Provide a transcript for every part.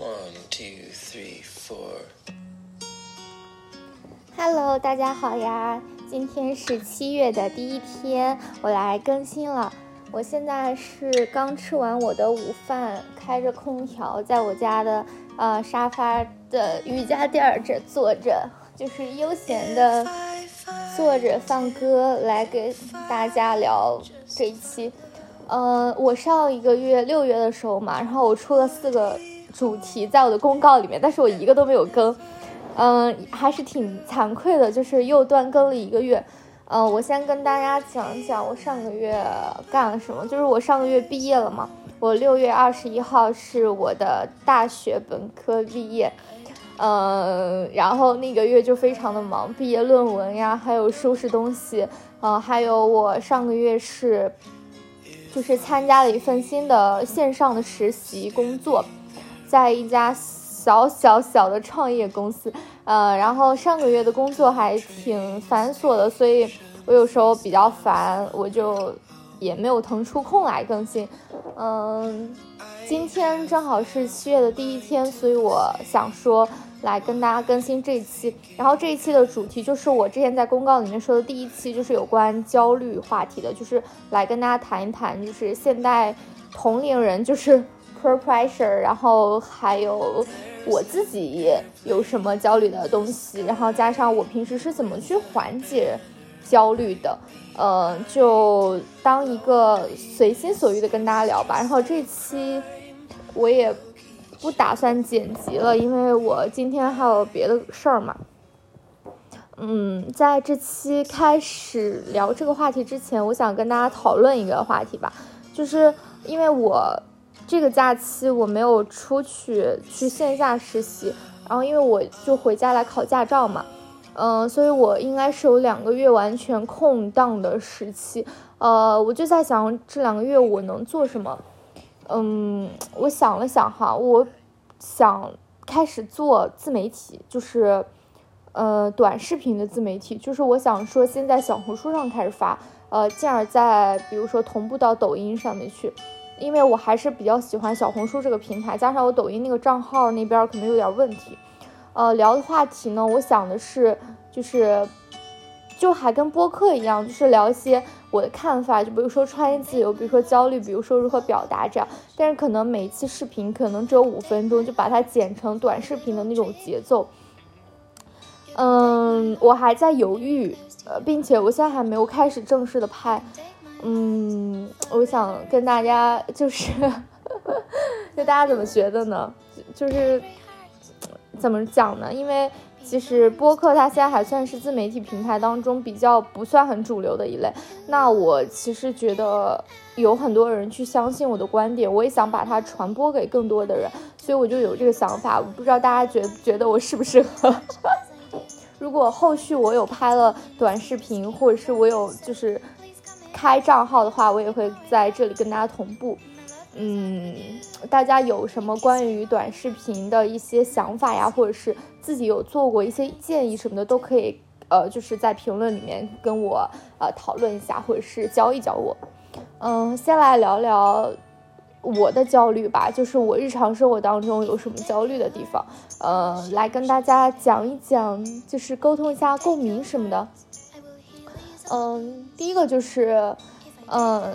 One, two, three, four. Hello，大家好呀！今天是七月的第一天，我来更新了。我现在是刚吃完我的午饭，开着空调，在我家的呃沙发的瑜伽垫儿这坐着，就是悠闲的坐着放歌，来给大家聊这一期。呃，我上一个月六月的时候嘛，然后我出了四个主题在我的公告里面，但是我一个都没有更。嗯，还是挺惭愧的，就是又断更了一个月。嗯，我先跟大家讲一讲我上个月干了什么。就是我上个月毕业了嘛，我六月二十一号是我的大学本科毕业。嗯，然后那个月就非常的忙，毕业论文呀，还有收拾东西。嗯，还有我上个月是，就是参加了一份新的线上的实习工作，在一家。小小小的创业公司，呃，然后上个月的工作还挺繁琐的，所以我有时候比较烦，我就也没有腾出空来更新。嗯，今天正好是七月的第一天，所以我想说来跟大家更新这一期。然后这一期的主题就是我之前在公告里面说的第一期，就是有关焦虑话题的，就是来跟大家谈一谈，就是现代同龄人就是 per pressure，然后还有。我自己有什么焦虑的东西，然后加上我平时是怎么去缓解焦虑的，呃，就当一个随心所欲的跟大家聊吧。然后这期我也不打算剪辑了，因为我今天还有别的事儿嘛。嗯，在这期开始聊这个话题之前，我想跟大家讨论一个话题吧，就是因为我。这个假期我没有出去去线下实习，然后因为我就回家来考驾照嘛，嗯，所以我应该是有两个月完全空档的时期，呃，我就在想这两个月我能做什么，嗯，我想了想哈，我想开始做自媒体，就是呃短视频的自媒体，就是我想说先在小红书上开始发，呃，进而再比如说同步到抖音上面去。因为我还是比较喜欢小红书这个平台，加上我抖音那个账号那边可能有点问题，呃，聊的话题呢，我想的是，就是，就还跟播客一样，就是聊一些我的看法，就比如说创业自由，比如说焦虑，比如说如何表达这样。但是可能每一期视频可能只有五分钟，就把它剪成短视频的那种节奏。嗯，我还在犹豫，呃，并且我现在还没有开始正式的拍。嗯，我想跟大家就是，就大家怎么觉得呢？就是怎么讲呢？因为其实播客它现在还算是自媒体平台当中比较不算很主流的一类。那我其实觉得有很多人去相信我的观点，我也想把它传播给更多的人，所以我就有这个想法。我不知道大家觉觉得我适不适合？如果后续我有拍了短视频，或者是我有就是。开账号的话，我也会在这里跟大家同步。嗯，大家有什么关于短视频的一些想法呀，或者是自己有做过一些建议什么的，都可以呃，就是在评论里面跟我呃讨论一下，或者是教一教我。嗯，先来聊聊我的焦虑吧，就是我日常生活当中有什么焦虑的地方，呃，来跟大家讲一讲，就是沟通一下共鸣什么的。嗯，第一个就是，嗯，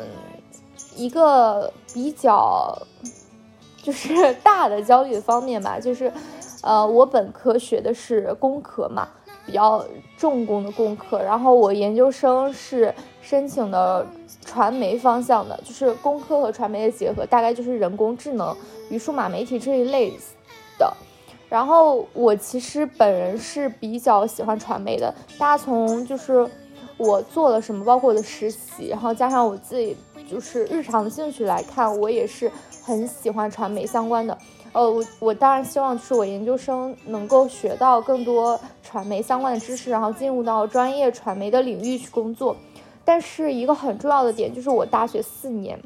一个比较就是 大的焦虑方面吧，就是，呃，我本科学的是工科嘛，比较重工的工科，然后我研究生是申请的传媒方向的，就是工科和传媒的结合，大概就是人工智能与数码媒体这一类的。然后我其实本人是比较喜欢传媒的，大家从就是。我做了什么，包括我的实习，然后加上我自己就是日常的兴趣来看，我也是很喜欢传媒相关的。呃，我我当然希望是我研究生能够学到更多传媒相关的知识，然后进入到专业传媒的领域去工作。但是一个很重要的点就是我大学四年，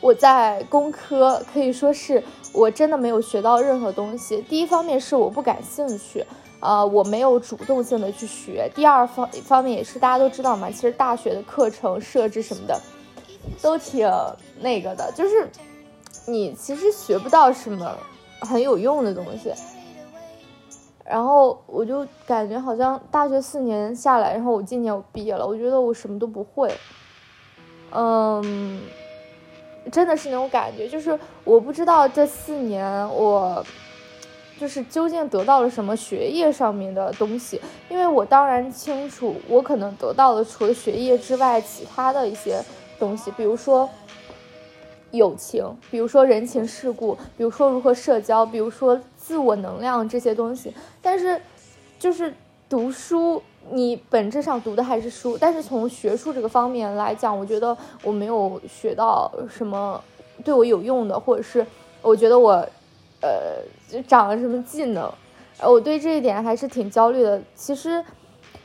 我在工科可以说是我真的没有学到任何东西。第一方面是我不感兴趣。呃，我没有主动性的去学。第二方方面也是大家都知道嘛，其实大学的课程设置什么的，都挺那个的，就是你其实学不到什么很有用的东西。然后我就感觉好像大学四年下来，然后我今年我毕业了，我觉得我什么都不会。嗯，真的是那种感觉，就是我不知道这四年我就是究竟得到了什么学业上面的东西，因为我当然清楚，我可能得到了除了学业之外其他的一些东西，比如说友情，比如说人情世故，比如说如何社交，比如说自我能量这些东西。但是，就是读书。你本质上读的还是书，但是从学术这个方面来讲，我觉得我没有学到什么对我有用的，或者是我觉得我，呃，就长了什么技能，呃我对这一点还是挺焦虑的。其实，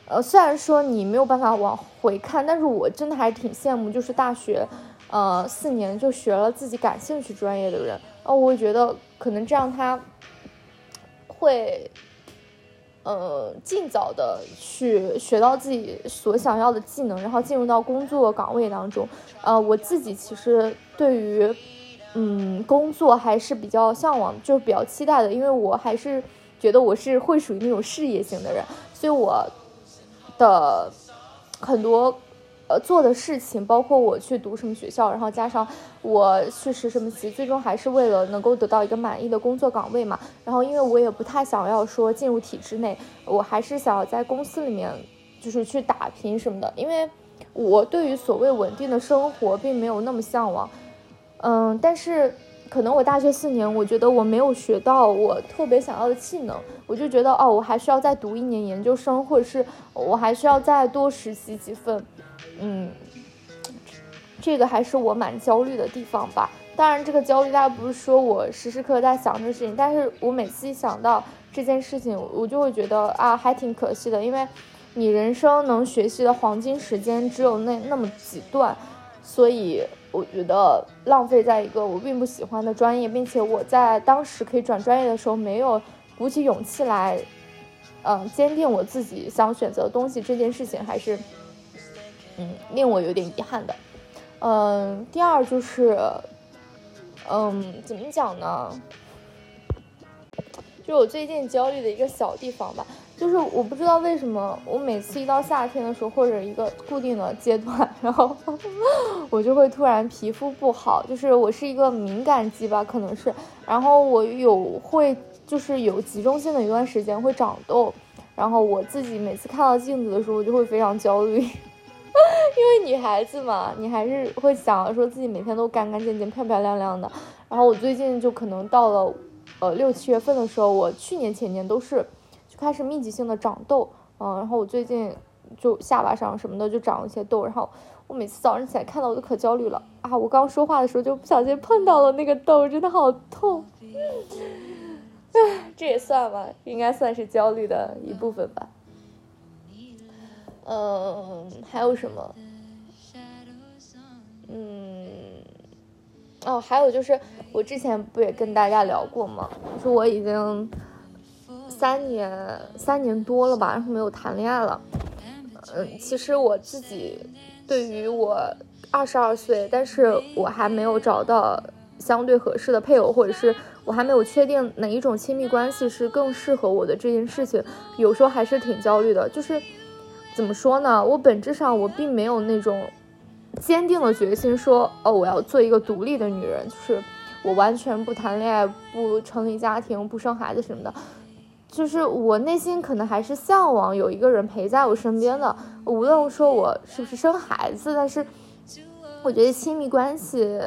呃，虽然说你没有办法往回看，但是我真的还挺羡慕，就是大学，呃，四年就学了自己感兴趣专业的人，哦，我觉得可能这样他会。呃，尽早的去学到自己所想要的技能，然后进入到工作岗位当中。呃，我自己其实对于，嗯，工作还是比较向往，就是比较期待的，因为我还是觉得我是会属于那种事业型的人，所以我的很多。呃，做的事情包括我去读什么学校，然后加上我去实什么习，最终还是为了能够得到一个满意的工作岗位嘛。然后，因为我也不太想要说进入体制内，我还是想要在公司里面就是去打拼什么的。因为我对于所谓稳定的生活并没有那么向往。嗯，但是可能我大学四年，我觉得我没有学到我特别想要的技能，我就觉得哦，我还需要再读一年研究生，或者是我还需要再多实习几份。嗯，这个还是我蛮焦虑的地方吧。当然，这个焦虑大家不是说我时时刻刻在想这个事情，但是我每次一想到这件事情，我就会觉得啊，还挺可惜的。因为你人生能学习的黄金时间只有那那么几段，所以我觉得浪费在一个我并不喜欢的专业，并且我在当时可以转专业的时候没有鼓起勇气来，嗯，坚定我自己想选择的东西，这件事情还是。嗯，令我有点遗憾的，嗯，第二就是，嗯，怎么讲呢？就我最近焦虑的一个小地方吧，就是我不知道为什么，我每次一到夏天的时候，或者一个固定的阶段，然后我就会突然皮肤不好，就是我是一个敏感肌吧，可能是，然后我有会就是有集中性的一段时间会长痘，然后我自己每次看到镜子的时候，我就会非常焦虑。因为女孩子嘛，你还是会想说自己每天都干干净净、漂漂亮亮的。然后我最近就可能到了，呃六七月份的时候，我去年前年都是开始密集性的长痘，嗯，然后我最近就下巴上什么的就长了一些痘，然后我每次早上起来看到我都可焦虑了啊！我刚说话的时候就不小心碰到了那个痘，真的好痛。唉，这也算吧，应该算是焦虑的一部分吧。嗯，还有什么？嗯，哦，还有就是我之前不也跟大家聊过吗？说我已经三年三年多了吧，然后没有谈恋爱了。嗯，其实我自己对于我二十二岁，但是我还没有找到相对合适的配偶，或者是我还没有确定哪一种亲密关系是更适合我的这件事情，有时候还是挺焦虑的，就是。怎么说呢？我本质上我并没有那种坚定的决心，说哦，我要做一个独立的女人，就是我完全不谈恋爱、不成立家庭、不生孩子什么的。就是我内心可能还是向往有一个人陪在我身边的，无论说我是不是生孩子，但是我觉得亲密关系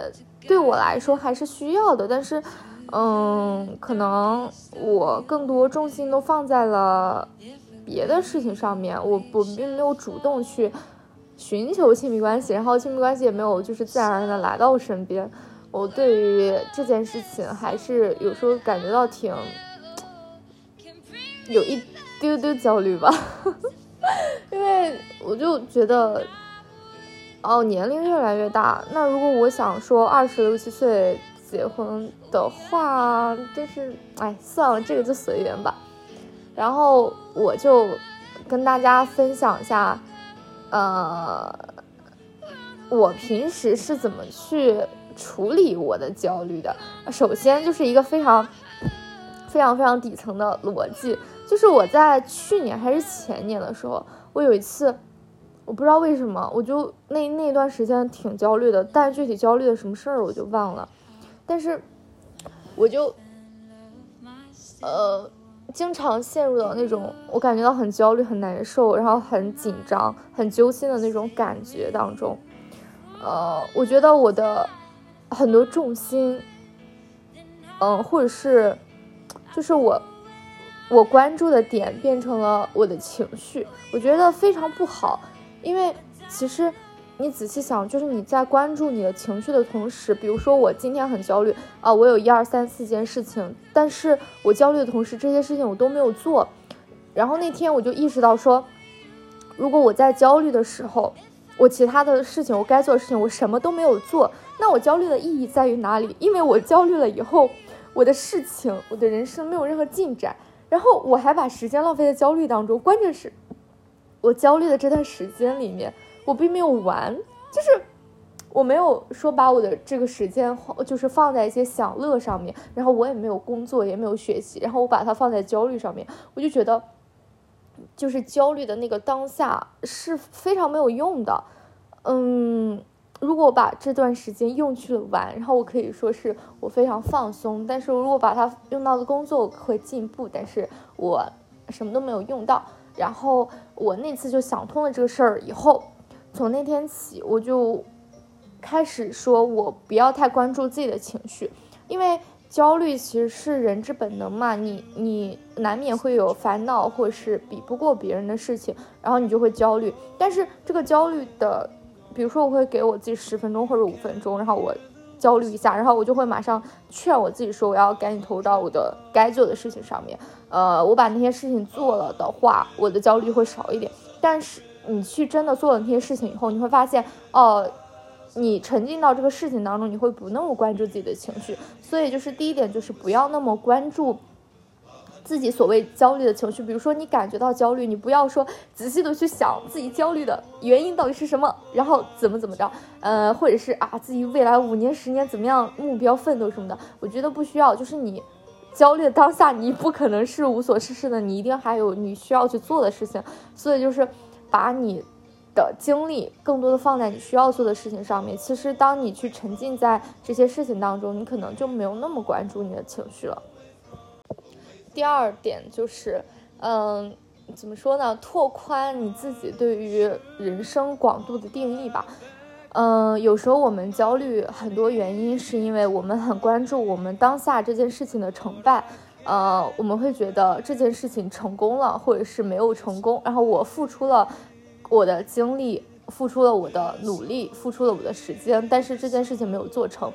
对我来说还是需要的。但是，嗯，可能我更多重心都放在了。别的事情上面，我我并没有主动去寻求亲密关系，然后亲密关系也没有就是自然而然的来到我身边。我对于这件事情还是有时候感觉到挺有一丢丢焦虑吧，因为我就觉得，哦，年龄越来越大，那如果我想说二十六七岁结婚的话，就是哎，算了，这个就随缘吧。然后我就跟大家分享一下，呃，我平时是怎么去处理我的焦虑的。首先就是一个非常非常非常底层的逻辑。就是我在去年还是前年的时候，我有一次，我不知道为什么，我就那那段时间挺焦虑的，但是具体焦虑的什么事儿我就忘了。但是我就呃。经常陷入到那种我感觉到很焦虑、很难受，然后很紧张、很揪心的那种感觉当中。呃，我觉得我的很多重心，嗯，或者是就是我我关注的点变成了我的情绪，我觉得非常不好，因为其实。你仔细想，就是你在关注你的情绪的同时，比如说我今天很焦虑啊，我有一二三四件事情，但是我焦虑的同时，这些事情我都没有做。然后那天我就意识到说，如果我在焦虑的时候，我其他的事情我该做的事情我什么都没有做，那我焦虑的意义在于哪里？因为我焦虑了以后，我的事情，我的人生没有任何进展，然后我还把时间浪费在焦虑当中。关键是，我焦虑的这段时间里面。我并没有玩，就是我没有说把我的这个时间就是放在一些享乐上面，然后我也没有工作，也没有学习，然后我把它放在焦虑上面，我就觉得，就是焦虑的那个当下是非常没有用的。嗯，如果把这段时间用去了玩，然后我可以说是我非常放松，但是如果把它用到了工作，会进步，但是我什么都没有用到。然后我那次就想通了这个事儿以后。从那天起，我就开始说，我不要太关注自己的情绪，因为焦虑其实是人之本能嘛。你你难免会有烦恼或者是比不过别人的事情，然后你就会焦虑。但是这个焦虑的，比如说我会给我自己十分钟或者五分钟，然后我焦虑一下，然后我就会马上劝我自己说，我要赶紧投入到我的该做的事情上面。呃，我把那些事情做了的话，我的焦虑会少一点。但是。你去真的做了那些事情以后，你会发现，哦，你沉浸到这个事情当中，你会不那么关注自己的情绪。所以就是第一点，就是不要那么关注自己所谓焦虑的情绪。比如说你感觉到焦虑，你不要说仔细的去想自己焦虑的原因到底是什么，然后怎么怎么着，呃，或者是啊自己未来五年、十年怎么样目标奋斗什么的。我觉得不需要，就是你焦虑的当下，你不可能是无所事事的，你一定还有你需要去做的事情。所以就是。把你的精力更多的放在你需要做的事情上面。其实，当你去沉浸在这些事情当中，你可能就没有那么关注你的情绪了。第二点就是，嗯，怎么说呢？拓宽你自己对于人生广度的定义吧。嗯，有时候我们焦虑，很多原因是因为我们很关注我们当下这件事情的成败。呃，我们会觉得这件事情成功了，或者是没有成功，然后我付出了我的精力，付出了我的努力，付出了我的时间，但是这件事情没有做成，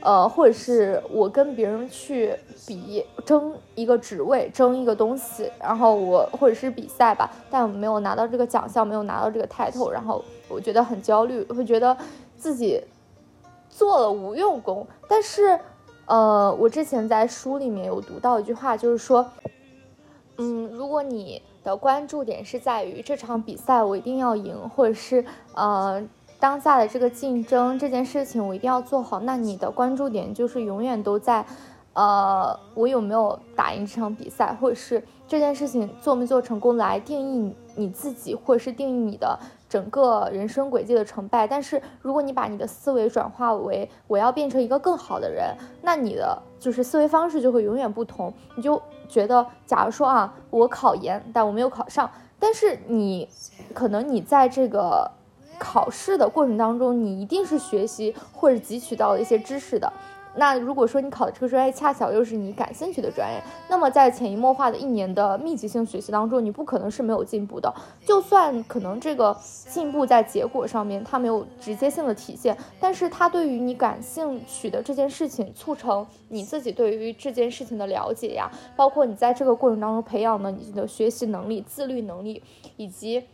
呃，或者是我跟别人去比争一个职位，争一个东西，然后我或者是比赛吧，但我没有拿到这个奖项，没有拿到这个 title，然后我觉得很焦虑，会觉得自己做了无用功，但是。呃，我之前在书里面有读到一句话，就是说，嗯，如果你的关注点是在于这场比赛我一定要赢，或者是呃当下的这个竞争这件事情我一定要做好，那你的关注点就是永远都在，呃，我有没有打赢这场比赛，或者是这件事情做没做成功来定义你自己，或者是定义你的。整个人生轨迹的成败，但是如果你把你的思维转化为我要变成一个更好的人，那你的就是思维方式就会永远不同。你就觉得，假如说啊，我考研，但我没有考上，但是你可能你在这个考试的过程当中，你一定是学习或者汲取到了一些知识的。那如果说你考的这个专业恰巧又是你感兴趣的专业，那么在潜移默化的一年的密集性学习当中，你不可能是没有进步的。就算可能这个进步在结果上面它没有直接性的体现，但是它对于你感兴趣的这件事情，促成你自己对于这件事情的了解呀，包括你在这个过程当中培养的你的学习能力、自律能力，以及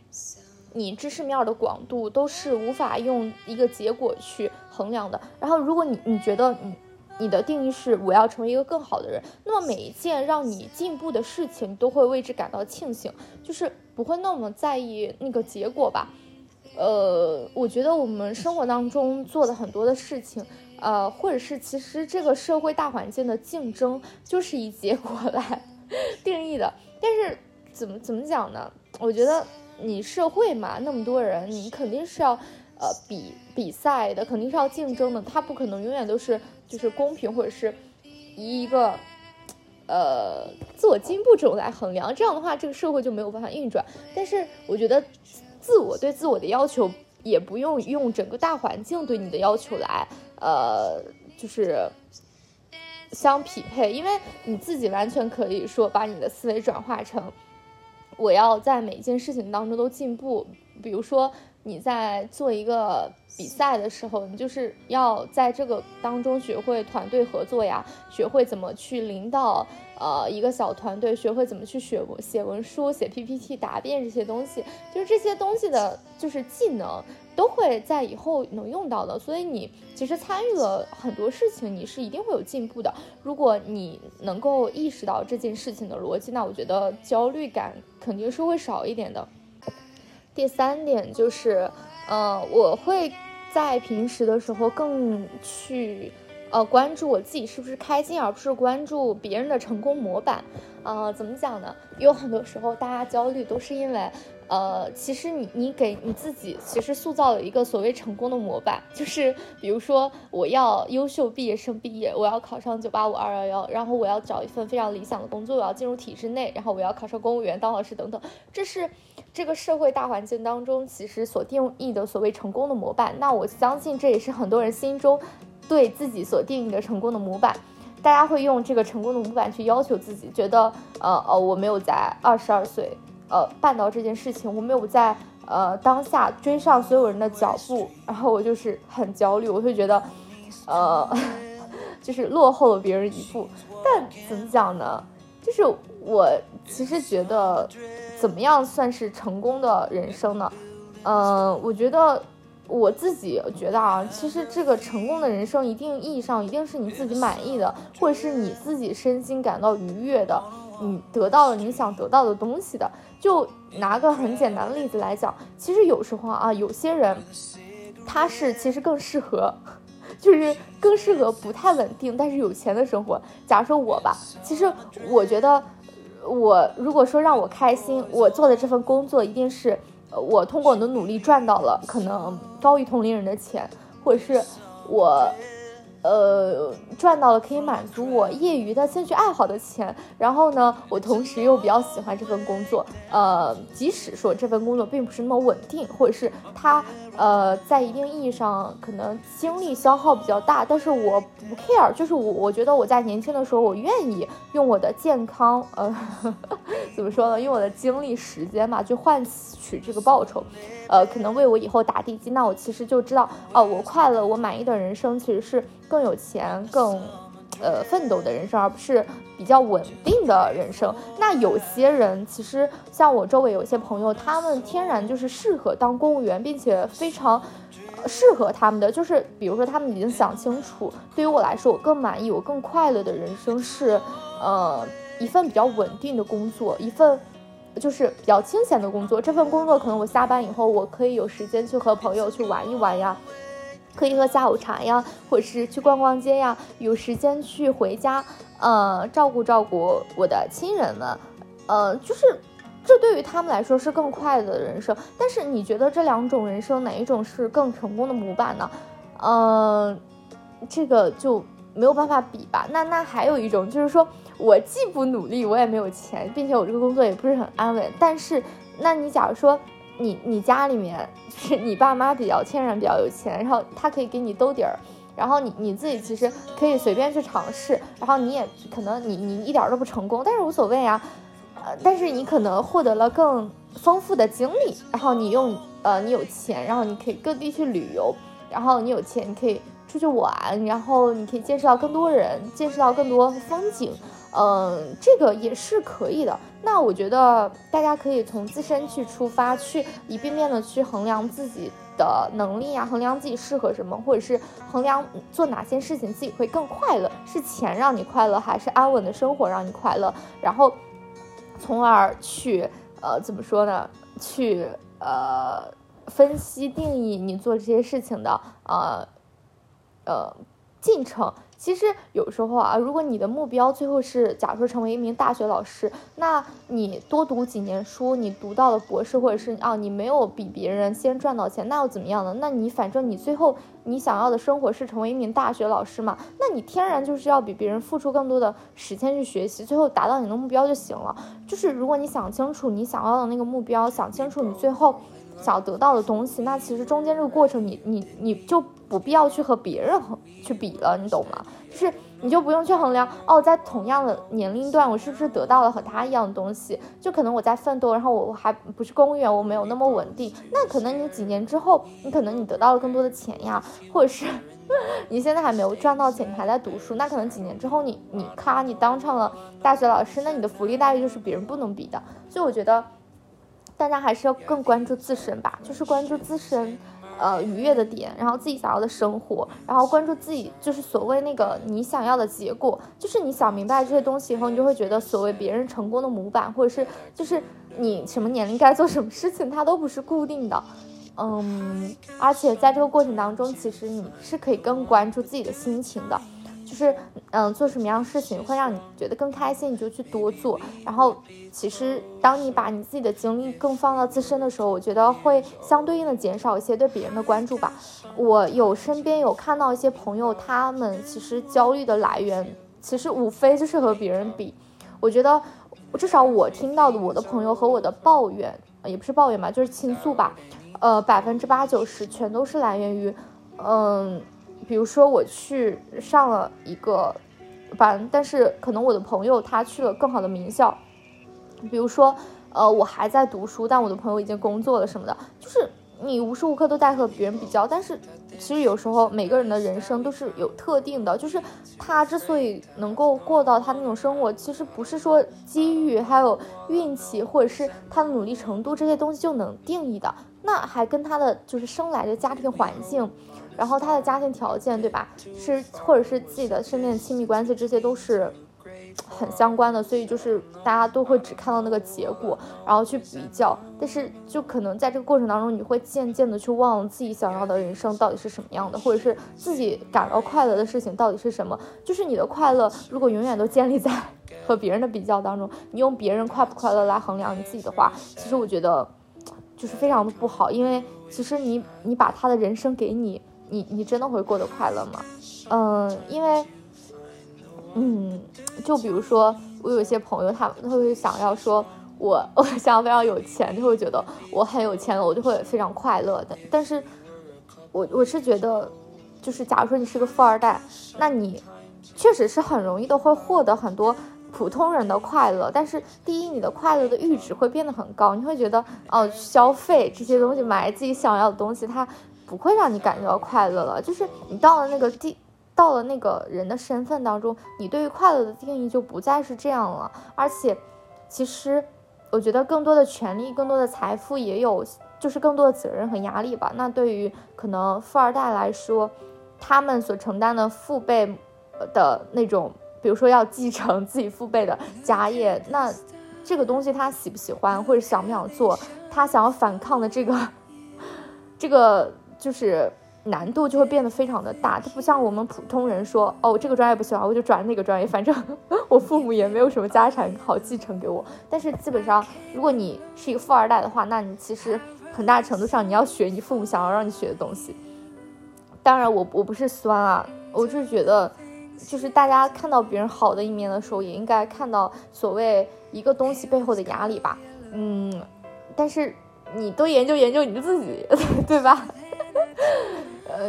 你知识面的广度，都是无法用一个结果去衡量的。然后，如果你你觉得你。你的定义是我要成为一个更好的人，那么每一件让你进步的事情都会为之感到庆幸，就是不会那么在意那个结果吧。呃，我觉得我们生活当中做的很多的事情，呃，或者是其实这个社会大环境的竞争就是以结果来 定义的。但是怎么怎么讲呢？我觉得你社会嘛，那么多人，你肯定是要呃比比赛的，肯定是要竞争的，它不可能永远都是就是公平或者是以一个呃自我进步这种来衡量。这样的话，这个社会就没有办法运转。但是我觉得自我对自我的要求。也不用用整个大环境对你的要求来，呃，就是相匹配，因为你自己完全可以说把你的思维转化成，我要在每一件事情当中都进步。比如说你在做一个比赛的时候，你就是要在这个当中学会团队合作呀，学会怎么去领导。呃，一个小团队学会怎么去写文写文书、写 PPT、答辩这些东西，就是这些东西的，就是技能都会在以后能用到的。所以你其实参与了很多事情，你是一定会有进步的。如果你能够意识到这件事情的逻辑，那我觉得焦虑感肯定是会少一点的。第三点就是，呃，我会在平时的时候更去。呃，关注我自己是不是开心，而不是关注别人的成功模板。呃，怎么讲呢？有很多时候，大家焦虑都是因为，呃，其实你你给你自己其实塑造了一个所谓成功的模板，就是比如说我要优秀毕业生毕业，我要考上九八五二幺幺，然后我要找一份非常理想的工作，我要进入体制内，然后我要考上公务员当老师等等，这是这个社会大环境当中其实所定义的所谓成功的模板。那我相信这也是很多人心中。对自己所定义的成功的模板，大家会用这个成功的模板去要求自己，觉得呃呃我没有在二十二岁呃办到这件事情，我没有在呃当下追上所有人的脚步，然后我就是很焦虑，我会觉得呃 就是落后了别人一步。但怎么讲呢？就是我其实觉得怎么样算是成功的人生呢？嗯，我觉得。我自己觉得啊，其实这个成功的人生，一定意义上一定是你自己满意的，或者是你自己身心感到愉悦的，你得到了你想得到的东西的。就拿个很简单的例子来讲，其实有时候啊，有些人他是其实更适合，就是更适合不太稳定但是有钱的生活。假如说我吧，其实我觉得，我如果说让我开心，我做的这份工作一定是。我通过我的努力赚到了可能高于同龄人的钱，或者是我。呃，赚到了可以满足我业余的兴趣爱好的钱，然后呢，我同时又比较喜欢这份工作，呃，即使说这份工作并不是那么稳定，或者是它呃在一定意义上可能精力消耗比较大，但是我不 care，就是我我觉得我在年轻的时候，我愿意用我的健康，呃，怎么说呢，用我的精力时间吧，去换取这个报酬，呃，可能为我以后打地基，那我其实就知道，哦，我快乐，我满意的人生其实是。更有钱、更，呃，奋斗的人生，而不是比较稳定的人生。那有些人其实像我周围有些朋友，他们天然就是适合当公务员，并且非常适合他们的。就是比如说，他们已经想清楚，对于我来说，我更满意、我更快乐的人生是，呃，一份比较稳定的工作，一份就是比较清闲的工作。这份工作可能我下班以后，我可以有时间去和朋友去玩一玩呀。可以喝下午茶呀，或者是去逛逛街呀，有时间去回家，呃，照顾照顾我的亲人们，呃，就是这对于他们来说是更快乐的人生。但是你觉得这两种人生哪一种是更成功的模板呢？嗯，这个就没有办法比吧。那那还有一种就是说我既不努力，我也没有钱，并且我这个工作也不是很安稳。但是，那你假如说。你你家里面是你爸妈比较天然比较有钱，然后他可以给你兜底儿，然后你你自己其实可以随便去尝试，然后你也可能你你一点都不成功，但是无所谓啊，呃，但是你可能获得了更丰富的经历，然后你用呃你有钱，然后你可以各地去旅游，然后你有钱你可以出去玩，然后你可以见识到更多人，见识到更多风景。嗯，这个也是可以的。那我觉得大家可以从自身去出发，去一遍遍的去衡量自己的能力啊，衡量自己适合什么，或者是衡量做哪些事情自己会更快乐，是钱让你快乐，还是安稳的生活让你快乐？然后，从而去呃怎么说呢？去呃分析定义你做这些事情的呃呃进程。其实有时候啊，如果你的目标最后是，假如说成为一名大学老师，那你多读几年书，你读到了博士，或者是啊，你没有比别人先赚到钱，那又怎么样呢？那你反正你最后你想要的生活是成为一名大学老师嘛，那你天然就是要比别人付出更多的时间去学习，最后达到你的目标就行了。就是如果你想清楚你想要的那个目标，想清楚你最后。想得到的东西，那其实中间这个过程，你你你就不必要去和别人去比了，你懂吗？就是你就不用去衡量哦，在同样的年龄段，我是不是得到了和他一样的东西？就可能我在奋斗，然后我我还不是公务员，我没有那么稳定。那可能你几年之后，你可能你得到了更多的钱呀，或者是 你现在还没有赚到钱，你还在读书，那可能几年之后，你你咔，你当上了大学老师，那你的福利待遇就是别人不能比的。所以我觉得。大家还是要更关注自身吧，就是关注自身，呃，愉悦的点，然后自己想要的生活，然后关注自己，就是所谓那个你想要的结果，就是你想明白这些东西以后，你就会觉得所谓别人成功的模板，或者是就是你什么年龄该做什么事情，它都不是固定的，嗯，而且在这个过程当中，其实你是可以更关注自己的心情的。就是，嗯，做什么样事情会让你觉得更开心，你就去多做。然后，其实当你把你自己的精力更放到自身的时候，我觉得会相对应的减少一些对别人的关注吧。我有身边有看到一些朋友，他们其实焦虑的来源，其实无非就是和别人比。我觉得，至少我听到的，我的朋友和我的抱怨，也不是抱怨吧，就是倾诉吧。呃，百分之八九十全都是来源于，嗯。比如说我去上了一个班，但是可能我的朋友他去了更好的名校。比如说，呃，我还在读书，但我的朋友已经工作了什么的，就是你无时无刻都在和别人比较。但是其实有时候每个人的人生都是有特定的，就是他之所以能够过到他那种生活，其实不是说机遇还有运气，或者是他的努力程度这些东西就能定义的，那还跟他的就是生来的家庭环境。然后他的家庭条件，对吧？是或者是自己的身边的亲密关系，这些都是很相关的。所以就是大家都会只看到那个结果，然后去比较。但是就可能在这个过程当中，你会渐渐的去忘了自己想要的人生到底是什么样的，或者是自己感到快乐的事情到底是什么。就是你的快乐如果永远都建立在 和别人的比较当中，你用别人快不快乐来衡量你自己的话，其实我觉得就是非常的不好。因为其实你你把他的人生给你。你你真的会过得快乐吗？嗯，因为，嗯，就比如说我有一些朋友，他他会想要说，我 我想要非常有钱，就会觉得我很有钱了，我就会非常快乐的。但是，我我是觉得，就是假如说你是个富二代，那你确实是很容易的会获得很多普通人的快乐。但是，第一，你的快乐的阈值会变得很高，你会觉得哦，消费这些东西，买自己想要的东西，它。不会让你感觉到快乐了，就是你到了那个地，到了那个人的身份当中，你对于快乐的定义就不再是这样了。而且，其实我觉得更多的权利、更多的财富也有，就是更多的责任和压力吧。那对于可能富二代来说，他们所承担的父辈的那种，比如说要继承自己父辈的家业，那这个东西他喜不喜欢或者想不想做，他想要反抗的这个，这个。就是难度就会变得非常的大，它不像我们普通人说，哦，这个专业不喜欢，我就转那个专业，反正 我父母也没有什么家产好继承给我。但是基本上，如果你是一个富二代的话，那你其实很大程度上你要学你父母想要让你学的东西。当然，我我不是酸啊，我是觉得，就是大家看到别人好的一面的时候，也应该看到所谓一个东西背后的压力吧。嗯，但是你多研究研究你自己，对吧？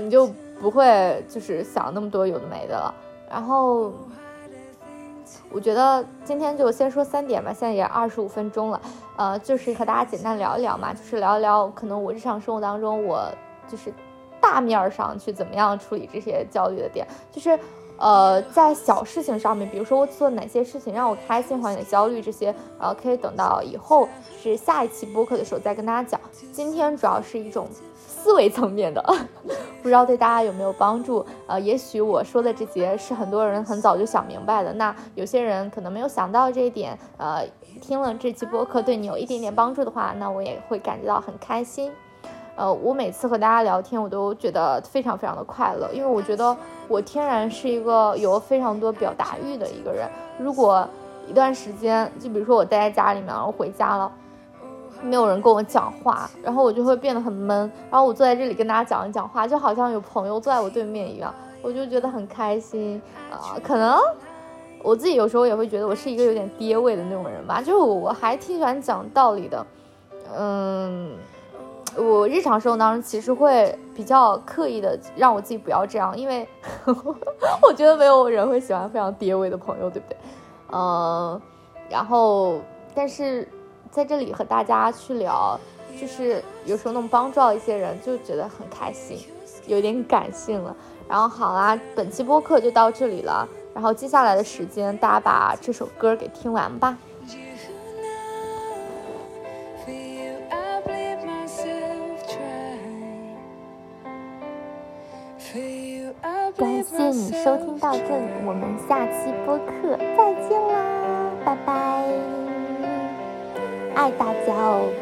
你就不会就是想那么多有的没的了。然后，我觉得今天就先说三点吧，现在也二十五分钟了。呃，就是和大家简单聊一聊嘛，就是聊一聊可能我日常生活当中我就是大面上去怎么样处理这些焦虑的点，就是。呃，在小事情上面，比如说我做哪些事情让我开心、缓解焦虑这些，呃，可以等到以后是下一期播客的时候再跟大家讲。今天主要是一种思维层面的，不知道对大家有没有帮助？呃，也许我说的这些是很多人很早就想明白的，那有些人可能没有想到这一点，呃，听了这期播客对你有一点点帮助的话，那我也会感觉到很开心。呃，我每次和大家聊天，我都觉得非常非常的快乐，因为我觉得我天然是一个有非常多表达欲的一个人。如果一段时间，就比如说我待在家里面，然后回家了，没有人跟我讲话，然后我就会变得很闷。然后我坐在这里跟大家讲一讲话，就好像有朋友坐在我对面一样，我就觉得很开心啊。可能我自己有时候也会觉得我是一个有点爹味的那种人吧，就是我还挺喜欢讲道理的，嗯。我日常生活当中其实会比较刻意的让我自己不要这样，因为 我觉得没有人会喜欢非常爹味的朋友，对不对？嗯，然后但是在这里和大家去聊，就是有时候能帮助到一些人，就觉得很开心，有点感性了。然后好啦，本期播客就到这里了，然后接下来的时间大家把这首歌给听完吧。感谢你收听到这里，我们下期播客再见啦，拜拜，爱大家哦。